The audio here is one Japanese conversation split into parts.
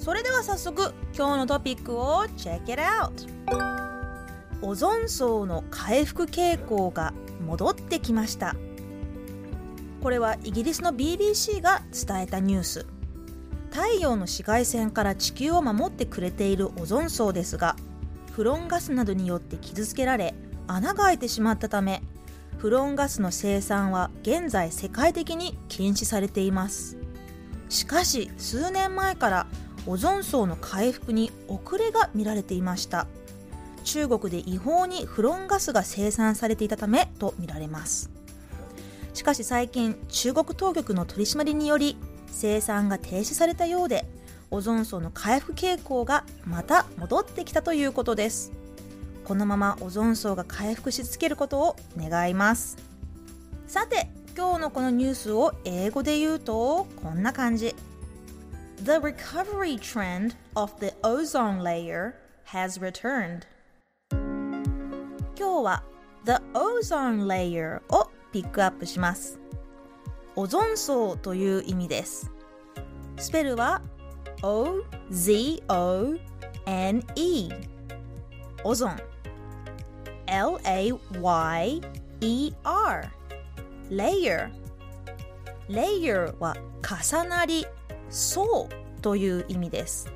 それでは早速今日のトピックを Check it out オゾン層の回復傾向が戻ってきました。これはイギリスの BBC が伝えたニュース。太陽の紫外線から地球を守ってくれているオゾン層ですがフロンガスなどによって傷つけられ穴が開いてしまったためフロンガスの生産は現在世界的に禁止されています。しかし数年前からオゾン層の回復に遅れが見られていました。中国で違法にフロンガスが生産されていたためとみられます。しかし最近中国当局の取り締まりにより生産が停止されたようでオゾン層の回復傾向がまた戻ってきたということです。このままオゾン層が回復し続けることを願います。さて今日のこのニュースを英語で言うとこんな感じ。The recovery trend of the ozone layer has returned 今日は The ozone layer をピックアップしますオゾン層という意味ですスペルは O-Z-O-N-E オゾン L-A-Y-E-R layer layer は重なり 層という意味です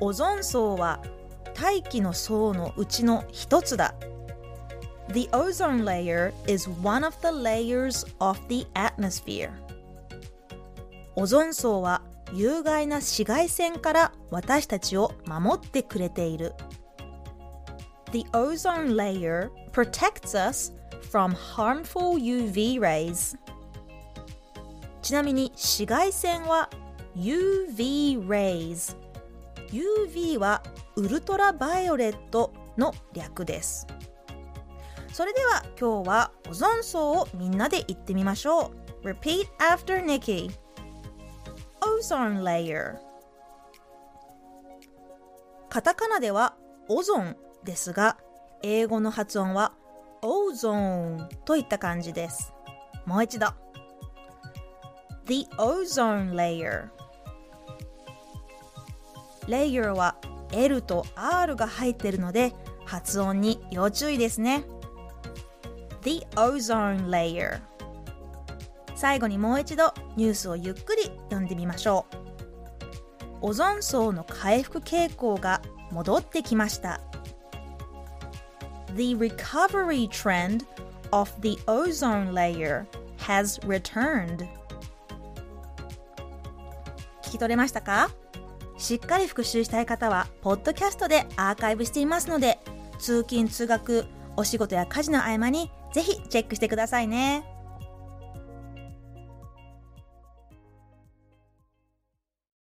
オゾン層は大気の層のうちの一つだ The ozone layer is one of the layers of the atmosphere オゾン層は有害な紫外線から私たちを守ってくれている The ozone layer protects us from harmful UV rays ちなみに紫外線は UV rays UV はウルトラバイオレットの略です。それでは今日はオゾン層をみんなで言ってみましょう。Repeat after Nikki Ozone layer カタカナではオゾンですが英語の発音はオゾンといった感じです。もう一度。The ozone layer layer は L と R が入っているので発音に要注意ですね。The ozone layer 最後にもう一度ニュースをゆっくり読んでみましょう。オゾン層の回復傾向が戻ってきました。The recovery trend of the ozone layer has returned 聞き取れましたか？しっかり復習したい方はポッドキャストでアーカイブしていますので通勤通学お仕事や家事の合間にぜひチェックしてくださいね。